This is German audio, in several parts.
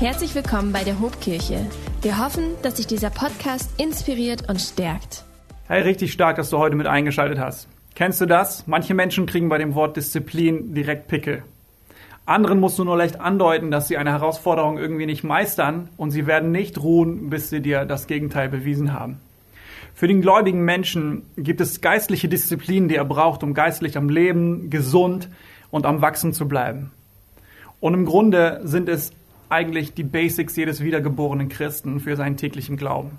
Herzlich willkommen bei der Hobkirche. Wir hoffen, dass sich dieser Podcast inspiriert und stärkt. Hey, richtig stark, dass du heute mit eingeschaltet hast. Kennst du das? Manche Menschen kriegen bei dem Wort Disziplin direkt Pickel. Anderen musst du nur leicht andeuten, dass sie eine Herausforderung irgendwie nicht meistern und sie werden nicht ruhen, bis sie dir das Gegenteil bewiesen haben. Für den gläubigen Menschen gibt es geistliche Disziplinen, die er braucht, um geistlich am Leben, gesund und am Wachsen zu bleiben. Und im Grunde sind es eigentlich die Basics jedes wiedergeborenen Christen für seinen täglichen Glauben.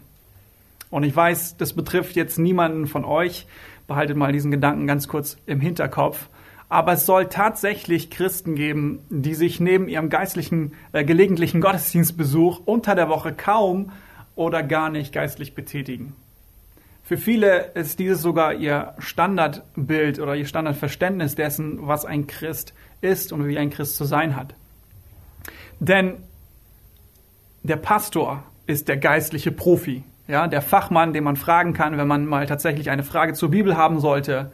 Und ich weiß, das betrifft jetzt niemanden von euch. Behaltet mal diesen Gedanken ganz kurz im Hinterkopf. Aber es soll tatsächlich Christen geben, die sich neben ihrem geistlichen, äh, gelegentlichen Gottesdienstbesuch unter der Woche kaum oder gar nicht geistlich betätigen. Für viele ist dieses sogar ihr Standardbild oder ihr Standardverständnis dessen, was ein Christ ist und wie ein Christ zu sein hat. Denn der Pastor ist der geistliche Profi, ja, der Fachmann, den man fragen kann, wenn man mal tatsächlich eine Frage zur Bibel haben sollte,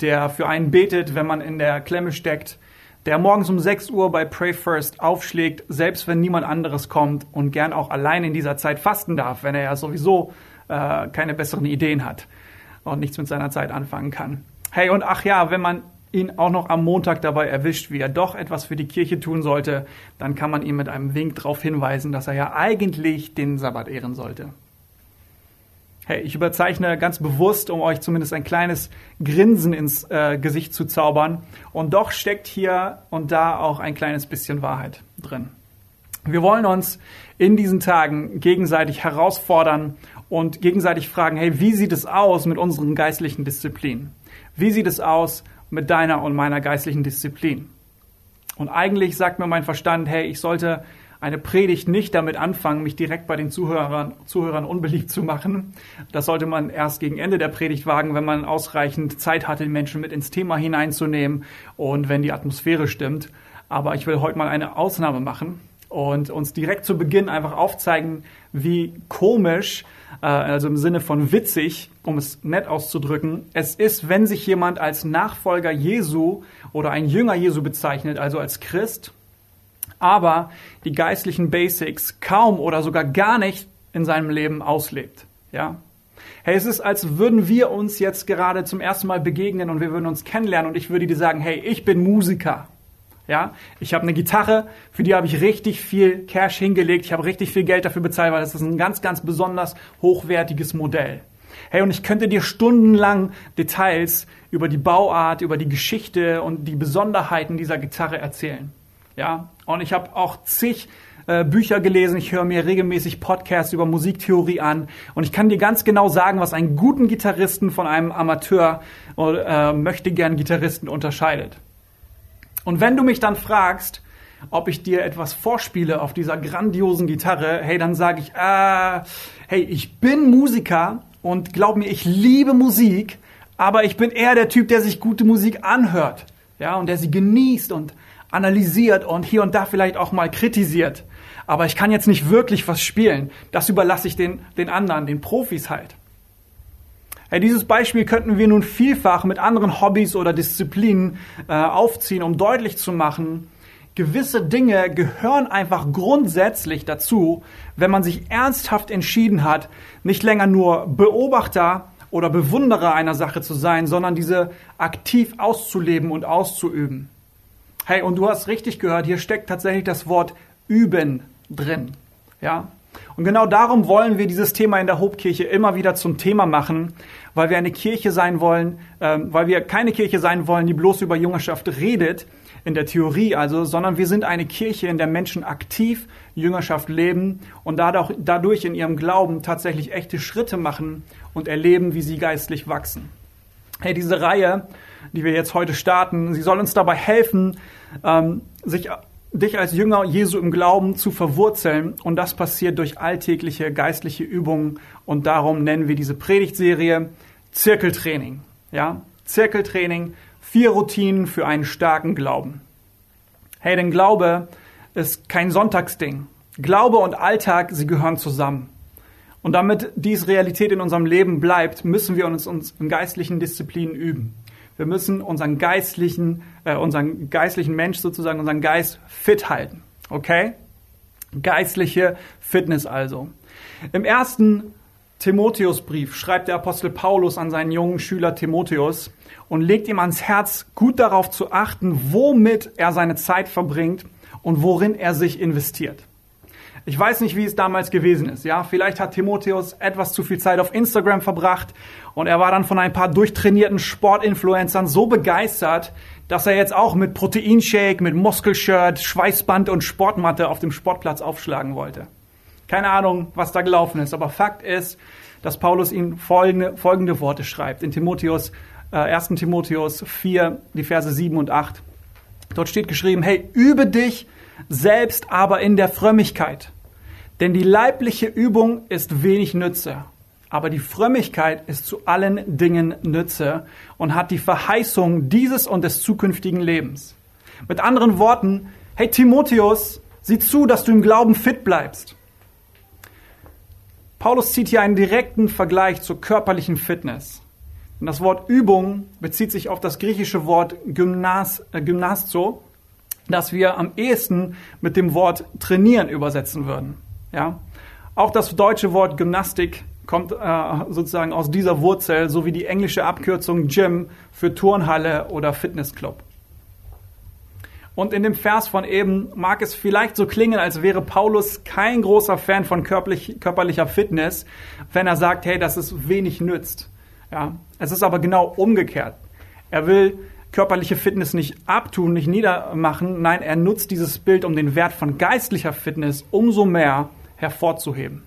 der für einen betet, wenn man in der Klemme steckt, der morgens um 6 Uhr bei Pray First aufschlägt, selbst wenn niemand anderes kommt und gern auch allein in dieser Zeit fasten darf, wenn er ja sowieso äh, keine besseren Ideen hat und nichts mit seiner Zeit anfangen kann. Hey, und ach ja, wenn man ihn auch noch am Montag dabei erwischt, wie er doch etwas für die Kirche tun sollte, dann kann man ihm mit einem Wink darauf hinweisen, dass er ja eigentlich den Sabbat ehren sollte. Hey, ich überzeichne ganz bewusst, um euch zumindest ein kleines Grinsen ins äh, Gesicht zu zaubern. Und doch steckt hier und da auch ein kleines bisschen Wahrheit drin. Wir wollen uns in diesen Tagen gegenseitig herausfordern und gegenseitig fragen, hey, wie sieht es aus mit unseren geistlichen Disziplinen? Wie sieht es aus mit deiner und meiner geistlichen Disziplin? Und eigentlich sagt mir mein Verstand, hey, ich sollte eine Predigt nicht damit anfangen, mich direkt bei den Zuhörern, Zuhörern unbeliebt zu machen. Das sollte man erst gegen Ende der Predigt wagen, wenn man ausreichend Zeit hatte, die Menschen mit ins Thema hineinzunehmen und wenn die Atmosphäre stimmt. Aber ich will heute mal eine Ausnahme machen und uns direkt zu Beginn einfach aufzeigen, wie komisch, äh, also im Sinne von witzig, um es nett auszudrücken, es ist, wenn sich jemand als Nachfolger Jesu oder ein Jünger Jesu bezeichnet, also als Christ, aber die geistlichen Basics kaum oder sogar gar nicht in seinem Leben auslebt. Ja? Hey, es ist, als würden wir uns jetzt gerade zum ersten Mal begegnen und wir würden uns kennenlernen und ich würde dir sagen, hey, ich bin Musiker. Ja, ich habe eine Gitarre, für die habe ich richtig viel Cash hingelegt. Ich habe richtig viel Geld dafür bezahlt, weil das ist ein ganz, ganz besonders hochwertiges Modell. Hey, und ich könnte dir stundenlang Details über die Bauart, über die Geschichte und die Besonderheiten dieser Gitarre erzählen. Ja, und ich habe auch zig äh, Bücher gelesen, ich höre mir regelmäßig Podcasts über Musiktheorie an und ich kann dir ganz genau sagen, was einen guten Gitarristen von einem Amateur oder äh, möchte gern Gitarristen unterscheidet. Und wenn du mich dann fragst, ob ich dir etwas vorspiele auf dieser grandiosen Gitarre, hey, dann sage ich, äh, hey, ich bin Musiker und glaub mir, ich liebe Musik, aber ich bin eher der Typ, der sich gute Musik anhört, ja, und der sie genießt und analysiert und hier und da vielleicht auch mal kritisiert. Aber ich kann jetzt nicht wirklich was spielen. Das überlasse ich den, den anderen, den Profis halt. Dieses Beispiel könnten wir nun vielfach mit anderen Hobbys oder Disziplinen äh, aufziehen, um deutlich zu machen, gewisse Dinge gehören einfach grundsätzlich dazu, wenn man sich ernsthaft entschieden hat, nicht länger nur Beobachter oder Bewunderer einer Sache zu sein, sondern diese aktiv auszuleben und auszuüben. Hey, und du hast richtig gehört, hier steckt tatsächlich das Wort üben drin. Ja? Und genau darum wollen wir dieses Thema in der Hobkirche immer wieder zum Thema machen, weil wir eine Kirche sein wollen, ähm, weil wir keine Kirche sein wollen, die bloß über Jüngerschaft redet, in der Theorie also, sondern wir sind eine Kirche, in der Menschen aktiv Jüngerschaft leben und dadurch, dadurch in ihrem Glauben tatsächlich echte Schritte machen und erleben, wie sie geistlich wachsen. Hey, diese Reihe, die wir jetzt heute starten, sie soll uns dabei helfen, ähm, sich dich als Jünger Jesu im Glauben zu verwurzeln. Und das passiert durch alltägliche geistliche Übungen. Und darum nennen wir diese Predigtserie Zirkeltraining. Ja, Zirkeltraining, vier Routinen für einen starken Glauben. Hey, denn Glaube ist kein Sonntagsding. Glaube und Alltag, sie gehören zusammen. Und damit dies Realität in unserem Leben bleibt, müssen wir uns, uns in geistlichen Disziplinen üben. Wir müssen unseren geistlichen, äh, unseren geistlichen Mensch sozusagen, unseren Geist fit halten. Okay? Geistliche Fitness also. Im ersten Timotheusbrief schreibt der Apostel Paulus an seinen jungen Schüler Timotheus und legt ihm ans Herz, gut darauf zu achten, womit er seine Zeit verbringt und worin er sich investiert. Ich weiß nicht, wie es damals gewesen ist. Ja, vielleicht hat Timotheus etwas zu viel Zeit auf Instagram verbracht und er war dann von ein paar durchtrainierten Sportinfluencern so begeistert, dass er jetzt auch mit Proteinshake, mit Muskelshirt, Schweißband und Sportmatte auf dem Sportplatz aufschlagen wollte. Keine Ahnung, was da gelaufen ist, aber Fakt ist, dass Paulus ihm folgende, folgende Worte schreibt in Timotheus, äh, 1. Timotheus 4, die Verse 7 und 8. Dort steht geschrieben, hey, übe dich selbst aber in der Frömmigkeit. Denn die leibliche Übung ist wenig Nütze, aber die Frömmigkeit ist zu allen Dingen Nütze und hat die Verheißung dieses und des zukünftigen Lebens. Mit anderen Worten, hey Timotheus, sieh zu, dass du im Glauben fit bleibst. Paulus zieht hier einen direkten Vergleich zur körperlichen Fitness. Und das Wort Übung bezieht sich auf das griechische Wort Gymnas, äh, Gymnasto, das wir am ehesten mit dem Wort trainieren übersetzen würden. Ja? Auch das deutsche Wort Gymnastik kommt äh, sozusagen aus dieser Wurzel, so wie die englische Abkürzung Gym für Turnhalle oder Fitnessclub. Und in dem Vers von eben mag es vielleicht so klingen, als wäre Paulus kein großer Fan von körperlich, körperlicher Fitness, wenn er sagt, hey, dass es wenig nützt. Ja, es ist aber genau umgekehrt. Er will körperliche Fitness nicht abtun, nicht niedermachen. Nein, er nutzt dieses Bild, um den Wert von geistlicher Fitness umso mehr hervorzuheben.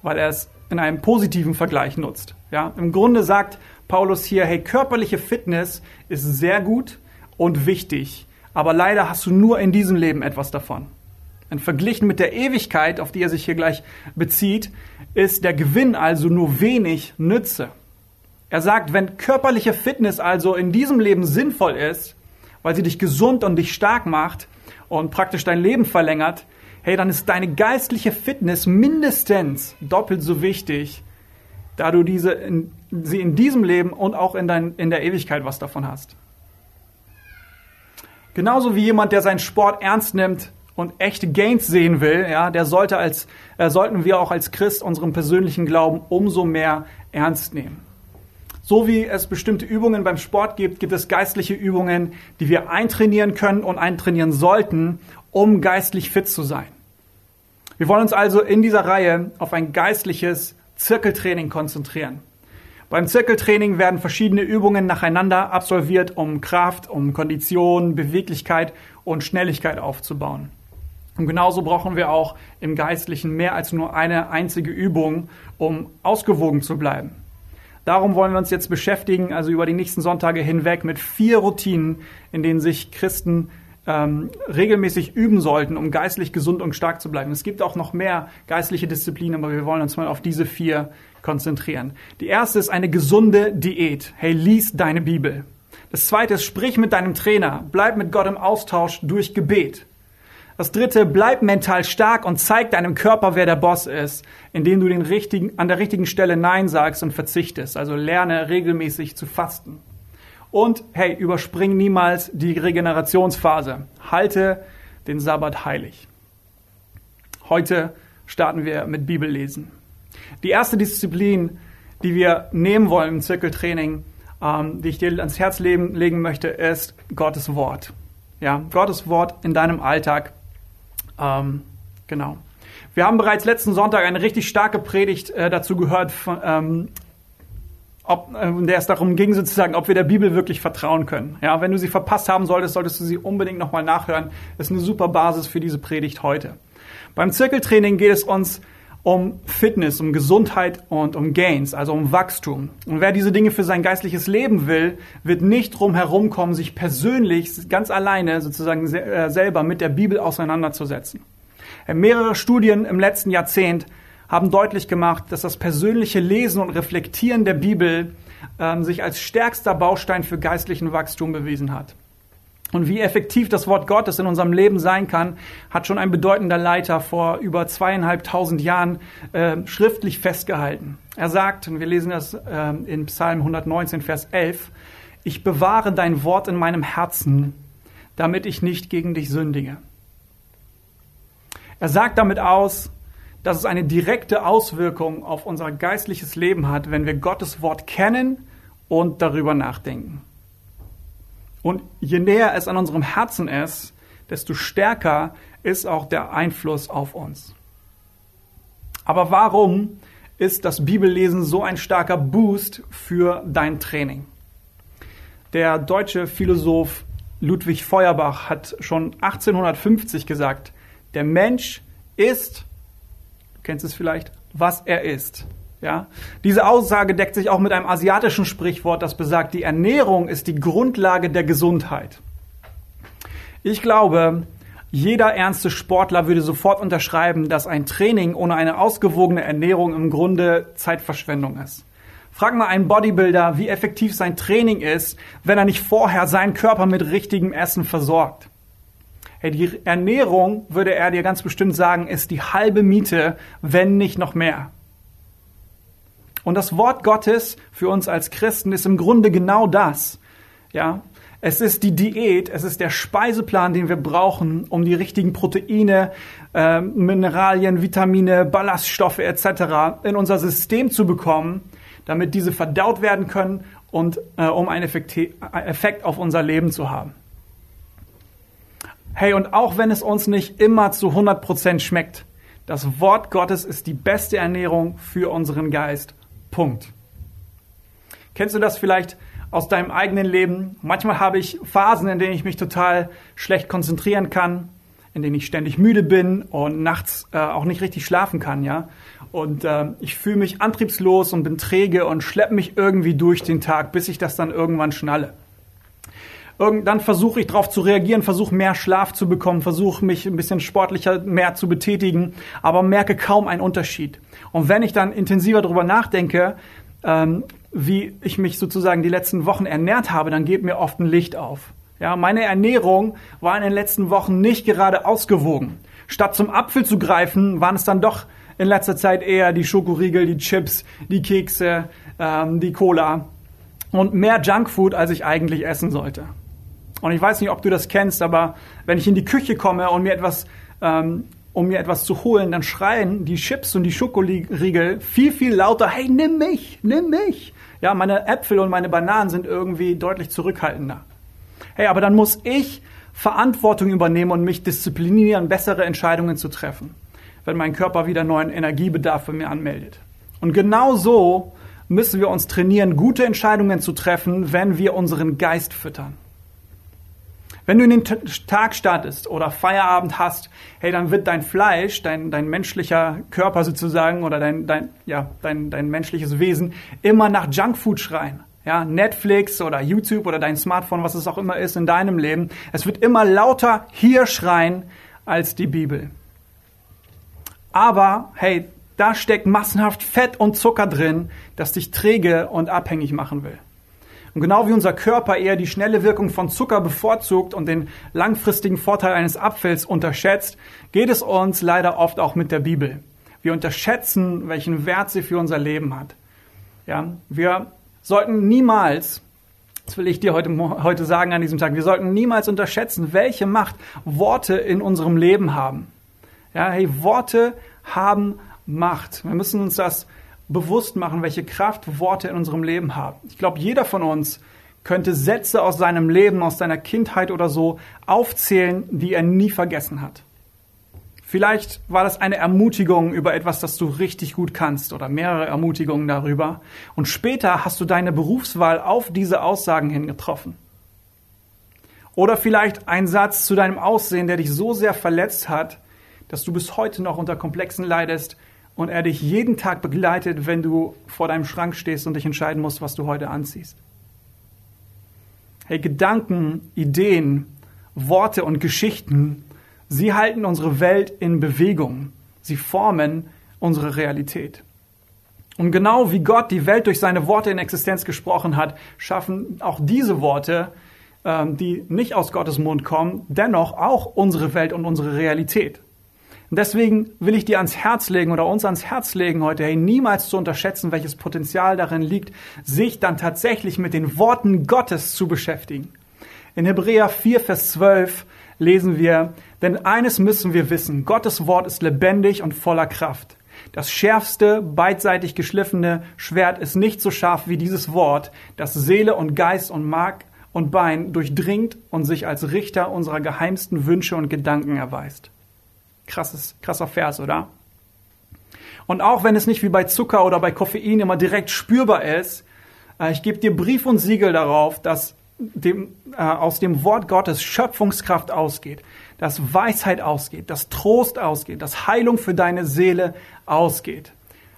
Weil er es in einem positiven Vergleich nutzt. Ja, im Grunde sagt Paulus hier, hey, körperliche Fitness ist sehr gut und wichtig, aber leider hast du nur in diesem Leben etwas davon. Und verglichen mit der Ewigkeit, auf die er sich hier gleich bezieht, ist der Gewinn also nur wenig Nütze. Er sagt, wenn körperliche Fitness also in diesem Leben sinnvoll ist, weil sie dich gesund und dich stark macht und praktisch dein Leben verlängert, hey, dann ist deine geistliche Fitness mindestens doppelt so wichtig, da du diese in, sie in diesem Leben und auch in, dein, in der Ewigkeit was davon hast. Genauso wie jemand, der seinen Sport ernst nimmt und echte Gains sehen will, ja, der sollte als, äh, sollten wir auch als Christ unseren persönlichen Glauben umso mehr ernst nehmen. So wie es bestimmte Übungen beim Sport gibt, gibt es geistliche Übungen, die wir eintrainieren können und eintrainieren sollten, um geistlich fit zu sein. Wir wollen uns also in dieser Reihe auf ein geistliches Zirkeltraining konzentrieren. Beim Zirkeltraining werden verschiedene Übungen nacheinander absolviert, um Kraft, um Kondition, Beweglichkeit und Schnelligkeit aufzubauen. Und genauso brauchen wir auch im Geistlichen mehr als nur eine einzige Übung, um ausgewogen zu bleiben. Darum wollen wir uns jetzt beschäftigen, also über die nächsten Sonntage hinweg, mit vier Routinen, in denen sich Christen ähm, regelmäßig üben sollten, um geistlich gesund und stark zu bleiben. Es gibt auch noch mehr geistliche Disziplinen, aber wir wollen uns mal auf diese vier konzentrieren. Die erste ist eine gesunde Diät. Hey, lies deine Bibel. Das zweite ist, sprich mit deinem Trainer. Bleib mit Gott im Austausch durch Gebet. Das dritte, bleib mental stark und zeig deinem Körper, wer der Boss ist, indem du den richtigen, an der richtigen Stelle Nein sagst und verzichtest. Also lerne regelmäßig zu fasten. Und hey, überspring niemals die Regenerationsphase. Halte den Sabbat heilig. Heute starten wir mit Bibellesen. Die erste Disziplin, die wir nehmen wollen im Zirkeltraining, ähm, die ich dir ans Herz legen, möchte, ist Gottes Wort. Ja, Gottes Wort in deinem Alltag ähm, genau. Wir haben bereits letzten Sonntag eine richtig starke Predigt äh, dazu gehört, von, ähm, ob, äh, in der es darum ging, sozusagen, ob wir der Bibel wirklich vertrauen können. Ja, wenn du sie verpasst haben solltest, solltest du sie unbedingt nochmal nachhören. Das ist eine super Basis für diese Predigt heute. Beim Zirkeltraining geht es uns um Fitness, um Gesundheit und um Gains, also um Wachstum. Und wer diese Dinge für sein geistliches Leben will, wird nicht drum herumkommen, sich persönlich ganz alleine sozusagen äh, selber mit der Bibel auseinanderzusetzen. Äh, mehrere Studien im letzten Jahrzehnt haben deutlich gemacht, dass das persönliche Lesen und Reflektieren der Bibel ähm, sich als stärkster Baustein für geistlichen Wachstum bewiesen hat. Und wie effektiv das Wort Gottes in unserem Leben sein kann, hat schon ein bedeutender Leiter vor über zweieinhalbtausend Jahren äh, schriftlich festgehalten. Er sagt, und wir lesen das äh, in Psalm 119, Vers 11, ich bewahre dein Wort in meinem Herzen, damit ich nicht gegen dich sündige. Er sagt damit aus, dass es eine direkte Auswirkung auf unser geistliches Leben hat, wenn wir Gottes Wort kennen und darüber nachdenken. Und je näher es an unserem Herzen ist, desto stärker ist auch der Einfluss auf uns. Aber warum ist das Bibellesen so ein starker Boost für dein Training? Der deutsche Philosoph Ludwig Feuerbach hat schon 1850 gesagt, der Mensch ist, du kennst es vielleicht, was er ist. Ja? Diese Aussage deckt sich auch mit einem asiatischen Sprichwort, das besagt, die Ernährung ist die Grundlage der Gesundheit. Ich glaube, jeder ernste Sportler würde sofort unterschreiben, dass ein Training ohne eine ausgewogene Ernährung im Grunde Zeitverschwendung ist. Frag mal einen Bodybuilder, wie effektiv sein Training ist, wenn er nicht vorher seinen Körper mit richtigem Essen versorgt. Hey, die Ernährung, würde er dir ganz bestimmt sagen, ist die halbe Miete, wenn nicht noch mehr. Und das Wort Gottes für uns als Christen ist im Grunde genau das. Ja, es ist die Diät, es ist der Speiseplan, den wir brauchen, um die richtigen Proteine, äh, Mineralien, Vitamine, Ballaststoffe etc. in unser System zu bekommen, damit diese verdaut werden können und äh, um einen Effekt auf unser Leben zu haben. Hey, und auch wenn es uns nicht immer zu 100% schmeckt, das Wort Gottes ist die beste Ernährung für unseren Geist. Punkt. Kennst du das vielleicht aus deinem eigenen Leben? Manchmal habe ich Phasen, in denen ich mich total schlecht konzentrieren kann, in denen ich ständig müde bin und nachts äh, auch nicht richtig schlafen kann, ja. Und äh, ich fühle mich antriebslos und bin träge und schleppe mich irgendwie durch den Tag, bis ich das dann irgendwann schnalle. Irgend, dann versuche ich darauf zu reagieren, versuche mehr Schlaf zu bekommen, versuche mich ein bisschen sportlicher mehr zu betätigen, aber merke kaum einen Unterschied. Und wenn ich dann intensiver darüber nachdenke, ähm, wie ich mich sozusagen die letzten Wochen ernährt habe, dann geht mir oft ein Licht auf. Ja, meine Ernährung war in den letzten Wochen nicht gerade ausgewogen. Statt zum Apfel zu greifen, waren es dann doch in letzter Zeit eher die Schokoriegel, die Chips, die Kekse, ähm, die Cola und mehr Junkfood, als ich eigentlich essen sollte. Und ich weiß nicht, ob du das kennst, aber wenn ich in die Küche komme und mir etwas, ähm, um mir etwas zu holen, dann schreien die Chips und die Schokoriegel viel, viel lauter, hey, nimm mich, nimm mich. Ja, meine Äpfel und meine Bananen sind irgendwie deutlich zurückhaltender. Hey, aber dann muss ich Verantwortung übernehmen und mich disziplinieren, bessere Entscheidungen zu treffen wenn mein Körper wieder neuen Energiebedarf bei mir anmeldet. Und genau so müssen wir uns trainieren, gute Entscheidungen zu treffen, wenn wir unseren Geist füttern. Wenn du in den Tag startest oder Feierabend hast, hey, dann wird dein Fleisch, dein, dein menschlicher Körper sozusagen oder dein, dein, ja, dein, dein menschliches Wesen immer nach Junkfood schreien. Ja, Netflix oder YouTube oder dein Smartphone, was es auch immer ist in deinem Leben. Es wird immer lauter hier schreien als die Bibel. Aber hey, da steckt massenhaft Fett und Zucker drin, das dich träge und abhängig machen will. Und genau wie unser Körper eher die schnelle Wirkung von Zucker bevorzugt und den langfristigen Vorteil eines Apfels unterschätzt, geht es uns leider oft auch mit der Bibel. Wir unterschätzen, welchen Wert sie für unser Leben hat. Ja, wir sollten niemals, das will ich dir heute, heute sagen an diesem Tag, wir sollten niemals unterschätzen, welche Macht Worte in unserem Leben haben. Ja, hey, Worte haben Macht. Wir müssen uns das bewusst machen, welche Kraft Worte in unserem Leben haben. Ich glaube, jeder von uns könnte Sätze aus seinem Leben, aus seiner Kindheit oder so aufzählen, die er nie vergessen hat. Vielleicht war das eine Ermutigung über etwas, das du richtig gut kannst oder mehrere Ermutigungen darüber. Und später hast du deine Berufswahl auf diese Aussagen hin getroffen. Oder vielleicht ein Satz zu deinem Aussehen, der dich so sehr verletzt hat, dass du bis heute noch unter Komplexen leidest und er dich jeden Tag begleitet, wenn du vor deinem Schrank stehst und dich entscheiden musst, was du heute anziehst. Hey, Gedanken, Ideen, Worte und Geschichten, sie halten unsere Welt in Bewegung. Sie formen unsere Realität. Und genau wie Gott die Welt durch seine Worte in Existenz gesprochen hat, schaffen auch diese Worte, ähm, die nicht aus Gottes Mund kommen, dennoch auch unsere Welt und unsere Realität. Und deswegen will ich dir ans Herz legen oder uns ans Herz legen heute, hey, niemals zu unterschätzen, welches Potenzial darin liegt, sich dann tatsächlich mit den Worten Gottes zu beschäftigen. In Hebräer 4, Vers 12 lesen wir, denn eines müssen wir wissen, Gottes Wort ist lebendig und voller Kraft. Das schärfste, beidseitig geschliffene Schwert ist nicht so scharf wie dieses Wort, das Seele und Geist und Mark und Bein durchdringt und sich als Richter unserer geheimsten Wünsche und Gedanken erweist. Krasses, krasser Vers, oder? Und auch wenn es nicht wie bei Zucker oder bei Koffein immer direkt spürbar ist, äh, ich gebe dir Brief und Siegel darauf, dass dem, äh, aus dem Wort Gottes Schöpfungskraft ausgeht, dass Weisheit ausgeht, dass Trost ausgeht, dass Heilung für deine Seele ausgeht.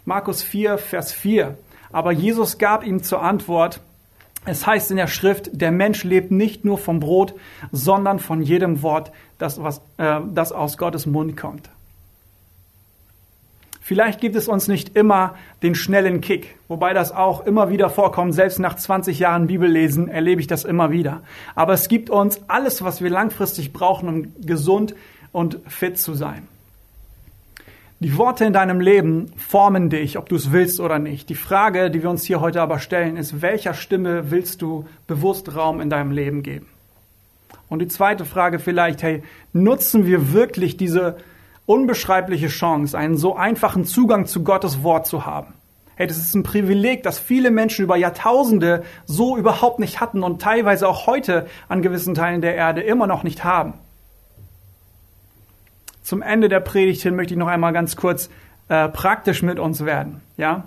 Markus 4, Vers 4. Aber Jesus gab ihm zur Antwort, es heißt in der Schrift, der Mensch lebt nicht nur vom Brot, sondern von jedem Wort, das, was, äh, das aus Gottes Mund kommt. Vielleicht gibt es uns nicht immer den schnellen Kick, wobei das auch immer wieder vorkommt. Selbst nach 20 Jahren Bibellesen erlebe ich das immer wieder. Aber es gibt uns alles, was wir langfristig brauchen, um gesund und fit zu sein. Die Worte in deinem Leben formen dich, ob du es willst oder nicht. Die Frage, die wir uns hier heute aber stellen, ist, welcher Stimme willst du bewusst Raum in deinem Leben geben? Und die zweite Frage vielleicht, hey, nutzen wir wirklich diese unbeschreibliche Chance, einen so einfachen Zugang zu Gottes Wort zu haben. Hey, das ist ein Privileg, das viele Menschen über Jahrtausende so überhaupt nicht hatten und teilweise auch heute an gewissen Teilen der Erde immer noch nicht haben. Zum Ende der Predigt hin möchte ich noch einmal ganz kurz äh, praktisch mit uns werden. Ja?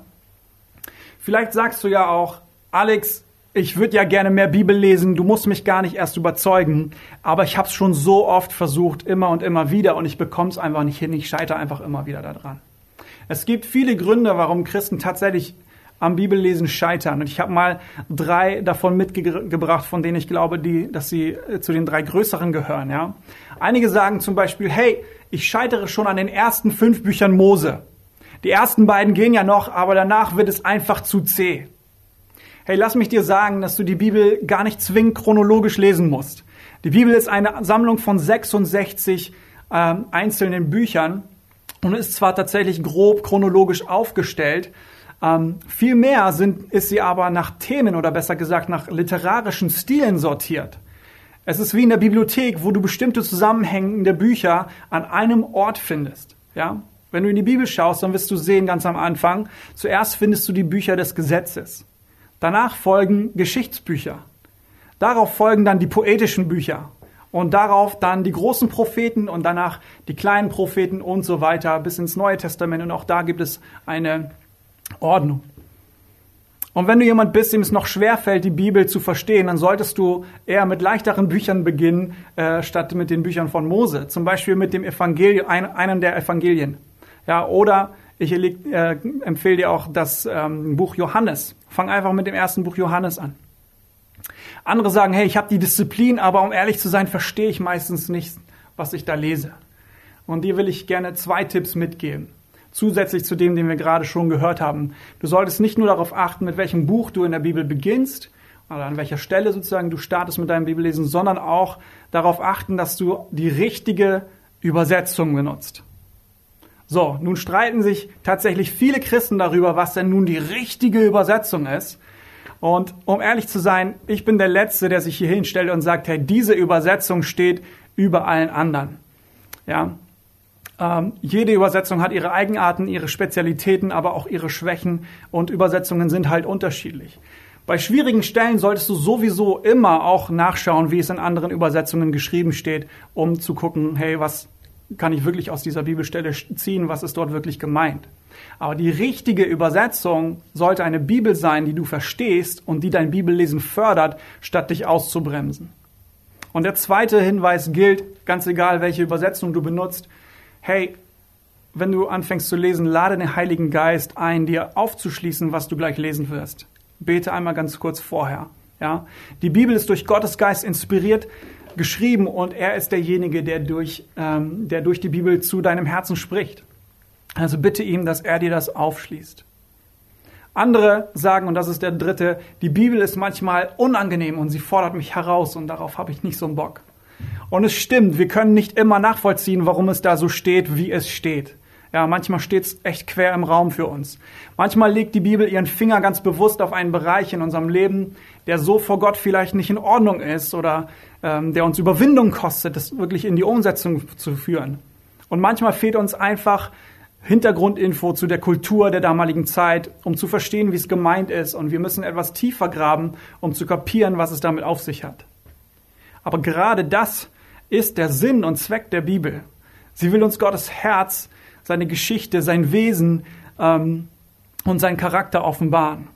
Vielleicht sagst du ja auch, Alex, ich würde ja gerne mehr Bibel lesen, du musst mich gar nicht erst überzeugen, aber ich habe es schon so oft versucht, immer und immer wieder, und ich bekomme es einfach nicht hin, ich scheitere einfach immer wieder daran. Es gibt viele Gründe, warum Christen tatsächlich am Bibellesen scheitern. Und ich habe mal drei davon mitgebracht, von denen ich glaube, die, dass sie äh, zu den drei größeren gehören. Ja? Einige sagen zum Beispiel, hey, ich scheitere schon an den ersten fünf Büchern Mose. Die ersten beiden gehen ja noch, aber danach wird es einfach zu zäh. Hey, lass mich dir sagen, dass du die Bibel gar nicht zwingend chronologisch lesen musst. Die Bibel ist eine Sammlung von 66 ähm, einzelnen Büchern und ist zwar tatsächlich grob chronologisch aufgestellt, ähm, viel mehr sind, ist sie aber nach Themen oder besser gesagt nach literarischen Stilen sortiert. Es ist wie in der Bibliothek, wo du bestimmte zusammenhängende Bücher an einem Ort findest. Ja? Wenn du in die Bibel schaust, dann wirst du sehen ganz am Anfang, zuerst findest du die Bücher des Gesetzes. Danach folgen Geschichtsbücher. Darauf folgen dann die poetischen Bücher. Und darauf dann die großen Propheten und danach die kleinen Propheten und so weiter bis ins Neue Testament. Und auch da gibt es eine Ordnung. Und wenn du jemand bist, dem es noch schwerfällt, die Bibel zu verstehen, dann solltest du eher mit leichteren Büchern beginnen, äh, statt mit den Büchern von Mose. Zum Beispiel mit dem Evangelium, ein, einem der Evangelien. Ja, oder ich äh, empfehle dir auch das ähm, Buch Johannes. Fang einfach mit dem ersten Buch Johannes an. Andere sagen, hey, ich habe die Disziplin, aber um ehrlich zu sein, verstehe ich meistens nicht, was ich da lese. Und dir will ich gerne zwei Tipps mitgeben. Zusätzlich zu dem, den wir gerade schon gehört haben. Du solltest nicht nur darauf achten, mit welchem Buch du in der Bibel beginnst, oder an welcher Stelle sozusagen du startest mit deinem Bibellesen, sondern auch darauf achten, dass du die richtige Übersetzung benutzt. So, nun streiten sich tatsächlich viele Christen darüber, was denn nun die richtige Übersetzung ist. Und um ehrlich zu sein, ich bin der Letzte, der sich hier hinstellt und sagt, hey, diese Übersetzung steht über allen anderen. Ja, ähm, jede Übersetzung hat ihre Eigenarten, ihre Spezialitäten, aber auch ihre Schwächen und Übersetzungen sind halt unterschiedlich. Bei schwierigen Stellen solltest du sowieso immer auch nachschauen, wie es in anderen Übersetzungen geschrieben steht, um zu gucken, hey, was kann ich wirklich aus dieser Bibelstelle ziehen, was ist dort wirklich gemeint. Aber die richtige Übersetzung sollte eine Bibel sein, die du verstehst und die dein Bibellesen fördert, statt dich auszubremsen. Und der zweite Hinweis gilt, ganz egal welche Übersetzung du benutzt, hey, wenn du anfängst zu lesen, lade den Heiligen Geist ein, dir aufzuschließen, was du gleich lesen wirst. Bete einmal ganz kurz vorher. Ja? Die Bibel ist durch Gottes Geist inspiriert geschrieben und er ist derjenige, der durch, ähm, der durch die Bibel zu deinem Herzen spricht. Also bitte ihm, dass er dir das aufschließt. Andere sagen, und das ist der dritte, die Bibel ist manchmal unangenehm und sie fordert mich heraus und darauf habe ich nicht so einen Bock. Und es stimmt, wir können nicht immer nachvollziehen, warum es da so steht, wie es steht. Ja, manchmal steht es echt quer im Raum für uns. Manchmal legt die Bibel ihren Finger ganz bewusst auf einen Bereich in unserem Leben, der so vor Gott vielleicht nicht in Ordnung ist oder ähm, der uns Überwindung kostet, das wirklich in die Umsetzung zu führen. Und manchmal fehlt uns einfach Hintergrundinfo zu der Kultur der damaligen Zeit, um zu verstehen, wie es gemeint ist. Und wir müssen etwas tiefer graben, um zu kapieren, was es damit auf sich hat. Aber gerade das ist der Sinn und Zweck der Bibel. Sie will uns Gottes Herz, seine Geschichte, sein Wesen ähm, und seinen Charakter offenbaren.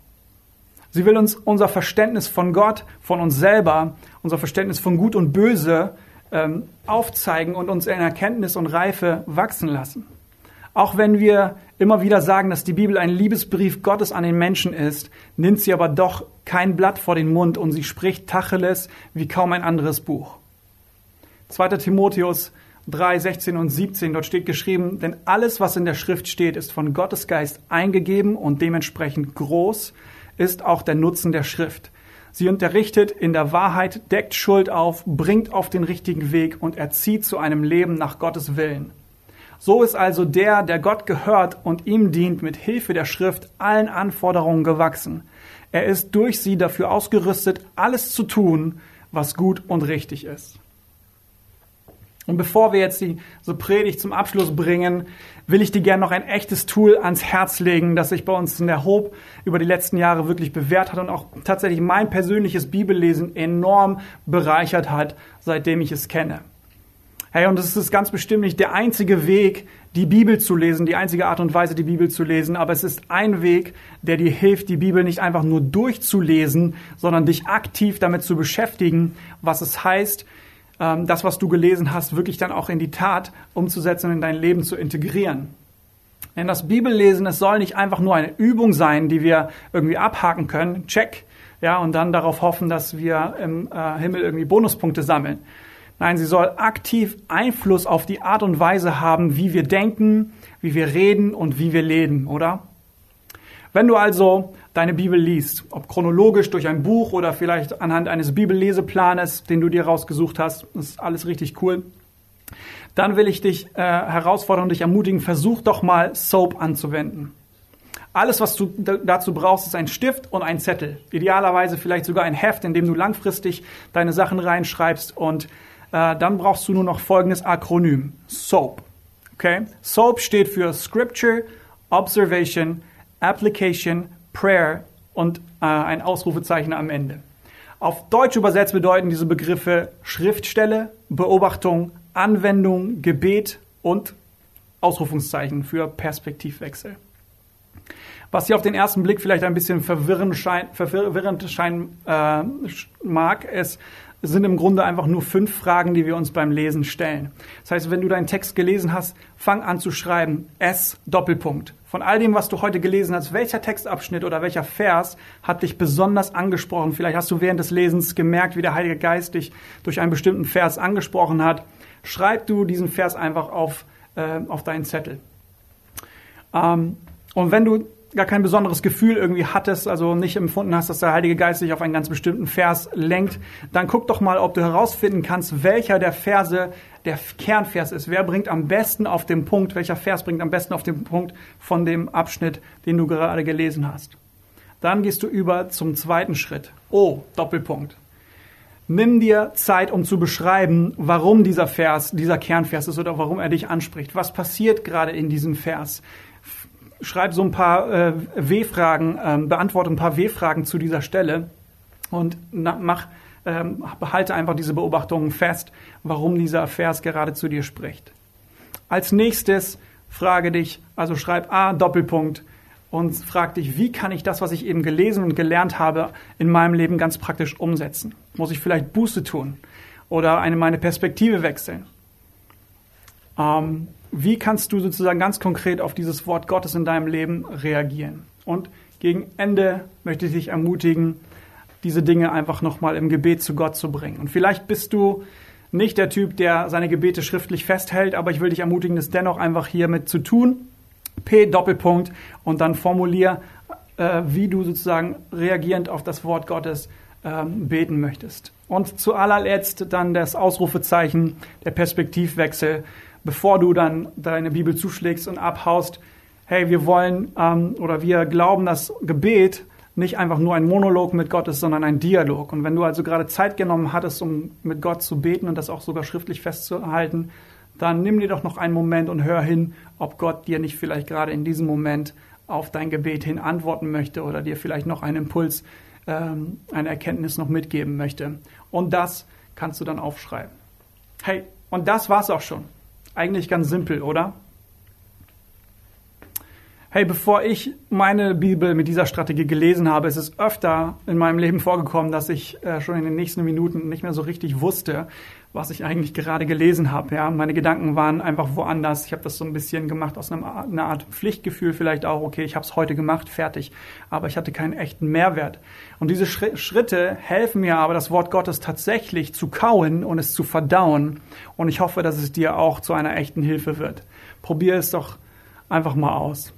Sie will uns unser Verständnis von Gott, von uns selber, unser Verständnis von Gut und Böse ähm, aufzeigen und uns in Erkenntnis und Reife wachsen lassen. Auch wenn wir immer wieder sagen, dass die Bibel ein Liebesbrief Gottes an den Menschen ist, nimmt sie aber doch kein Blatt vor den Mund und sie spricht Tacheles wie kaum ein anderes Buch. 2. Timotheus 3, 16 und 17, dort steht geschrieben, denn alles, was in der Schrift steht, ist von Gottes Geist eingegeben und dementsprechend groß ist auch der Nutzen der Schrift. Sie unterrichtet in der Wahrheit, deckt Schuld auf, bringt auf den richtigen Weg und erzieht zu einem Leben nach Gottes Willen. So ist also der, der Gott gehört und ihm dient, mit Hilfe der Schrift allen Anforderungen gewachsen. Er ist durch sie dafür ausgerüstet, alles zu tun, was gut und richtig ist. Und bevor wir jetzt die so Predigt zum Abschluss bringen, will ich dir gerne noch ein echtes Tool ans Herz legen, das sich bei uns in der Hope über die letzten Jahre wirklich bewährt hat und auch tatsächlich mein persönliches Bibellesen enorm bereichert hat, seitdem ich es kenne. Hey, und es ist ganz bestimmt nicht der einzige Weg, die Bibel zu lesen, die einzige Art und Weise, die Bibel zu lesen, aber es ist ein Weg, der dir hilft, die Bibel nicht einfach nur durchzulesen, sondern dich aktiv damit zu beschäftigen, was es heißt, ähm, das, was du gelesen hast, wirklich dann auch in die Tat umzusetzen und in dein Leben zu integrieren. Denn das Bibellesen, es soll nicht einfach nur eine Übung sein, die wir irgendwie abhaken können, check, ja, und dann darauf hoffen, dass wir im äh, Himmel irgendwie Bonuspunkte sammeln. Nein, sie soll aktiv Einfluss auf die Art und Weise haben, wie wir denken, wie wir reden und wie wir leben, oder? Wenn du also deine Bibel liest, ob chronologisch durch ein Buch oder vielleicht anhand eines Bibelleseplanes, den du dir rausgesucht hast, ist alles richtig cool. Dann will ich dich äh, herausfordern und dich ermutigen, versuch doch mal Soap anzuwenden. Alles, was du dazu brauchst, ist ein Stift und ein Zettel. Idealerweise vielleicht sogar ein Heft, in dem du langfristig deine Sachen reinschreibst. Und äh, dann brauchst du nur noch folgendes Akronym. SOAP. Okay? SOAP steht für Scripture, Observation, Application, Prayer und äh, ein Ausrufezeichen am Ende. Auf Deutsch übersetzt bedeuten diese Begriffe Schriftstelle, Beobachtung, Anwendung, Gebet und Ausrufungszeichen für Perspektivwechsel. Was hier auf den ersten Blick vielleicht ein bisschen verwirrend, schein, scheinen äh, mag, ist, sind im Grunde einfach nur fünf Fragen, die wir uns beim Lesen stellen. Das heißt, wenn du deinen Text gelesen hast, fang an zu schreiben. S Doppelpunkt. Von all dem, was du heute gelesen hast, welcher Textabschnitt oder welcher Vers hat dich besonders angesprochen? Vielleicht hast du während des Lesens gemerkt, wie der Heilige Geist dich durch einen bestimmten Vers angesprochen hat. Schreib du diesen Vers einfach auf, äh, auf deinen Zettel. Ähm, und wenn du gar kein besonderes Gefühl irgendwie hattest, also nicht empfunden hast, dass der Heilige Geist dich auf einen ganz bestimmten Vers lenkt, dann guck doch mal, ob du herausfinden kannst, welcher der Verse der Kernvers ist. Wer bringt am besten auf den Punkt, welcher Vers bringt am besten auf den Punkt von dem Abschnitt, den du gerade gelesen hast. Dann gehst du über zum zweiten Schritt. Oh, Doppelpunkt. Nimm dir Zeit, um zu beschreiben, warum dieser Vers, dieser Kernvers ist oder warum er dich anspricht. Was passiert gerade in diesem Vers? Schreib so ein paar äh, W-Fragen, ähm, beantworte ein paar W-Fragen zu dieser Stelle und na, mach, ähm, behalte einfach diese Beobachtungen fest, warum dieser Vers gerade zu dir spricht. Als nächstes frage dich, also schreib A Doppelpunkt und frag dich, wie kann ich das, was ich eben gelesen und gelernt habe, in meinem Leben ganz praktisch umsetzen? Muss ich vielleicht Buße tun oder eine, meine Perspektive wechseln? Ähm, wie kannst du sozusagen ganz konkret auf dieses Wort Gottes in deinem Leben reagieren? Und gegen Ende möchte ich dich ermutigen, diese Dinge einfach nochmal im Gebet zu Gott zu bringen. Und vielleicht bist du nicht der Typ, der seine Gebete schriftlich festhält, aber ich will dich ermutigen, das dennoch einfach hiermit zu tun. P Doppelpunkt und dann formulier, äh, wie du sozusagen reagierend auf das Wort Gottes äh, beten möchtest. Und zu allerletzt dann das Ausrufezeichen, der Perspektivwechsel bevor du dann deine Bibel zuschlägst und abhaust, hey, wir wollen ähm, oder wir glauben, dass Gebet nicht einfach nur ein Monolog mit Gott ist, sondern ein Dialog. Und wenn du also gerade Zeit genommen hattest, um mit Gott zu beten und das auch sogar schriftlich festzuhalten, dann nimm dir doch noch einen Moment und hör hin, ob Gott dir nicht vielleicht gerade in diesem Moment auf dein Gebet hin antworten möchte oder dir vielleicht noch einen Impuls, ähm, eine Erkenntnis noch mitgeben möchte. Und das kannst du dann aufschreiben. Hey, und das war's auch schon. Eigentlich ganz simpel, oder? Hey, bevor ich meine Bibel mit dieser Strategie gelesen habe, ist es öfter in meinem Leben vorgekommen, dass ich äh, schon in den nächsten Minuten nicht mehr so richtig wusste, was ich eigentlich gerade gelesen habe. Ja, meine Gedanken waren einfach woanders. Ich habe das so ein bisschen gemacht aus einem, einer Art Pflichtgefühl vielleicht auch. Okay, ich habe es heute gemacht, fertig. Aber ich hatte keinen echten Mehrwert. Und diese Schritte helfen mir aber, das Wort Gottes tatsächlich zu kauen und es zu verdauen. Und ich hoffe, dass es dir auch zu einer echten Hilfe wird. Probier es doch einfach mal aus.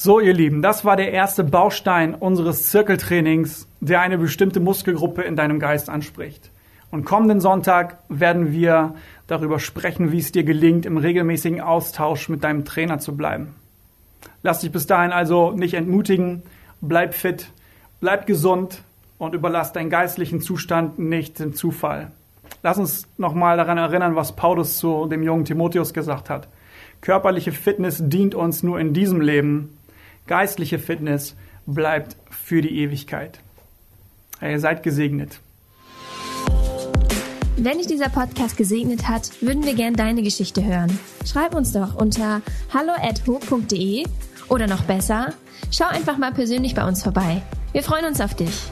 So, ihr Lieben, das war der erste Baustein unseres Zirkeltrainings, der eine bestimmte Muskelgruppe in deinem Geist anspricht. Und kommenden Sonntag werden wir darüber sprechen, wie es dir gelingt, im regelmäßigen Austausch mit deinem Trainer zu bleiben. Lass dich bis dahin also nicht entmutigen, bleib fit, bleib gesund und überlass deinen geistlichen Zustand nicht dem Zufall. Lass uns nochmal daran erinnern, was Paulus zu dem jungen Timotheus gesagt hat. Körperliche Fitness dient uns nur in diesem Leben, geistliche Fitness bleibt für die Ewigkeit. Ihr seid gesegnet. Wenn dich dieser Podcast gesegnet hat, würden wir gern deine Geschichte hören. Schreib uns doch unter hallo@ho.de oder noch besser, schau einfach mal persönlich bei uns vorbei. Wir freuen uns auf dich.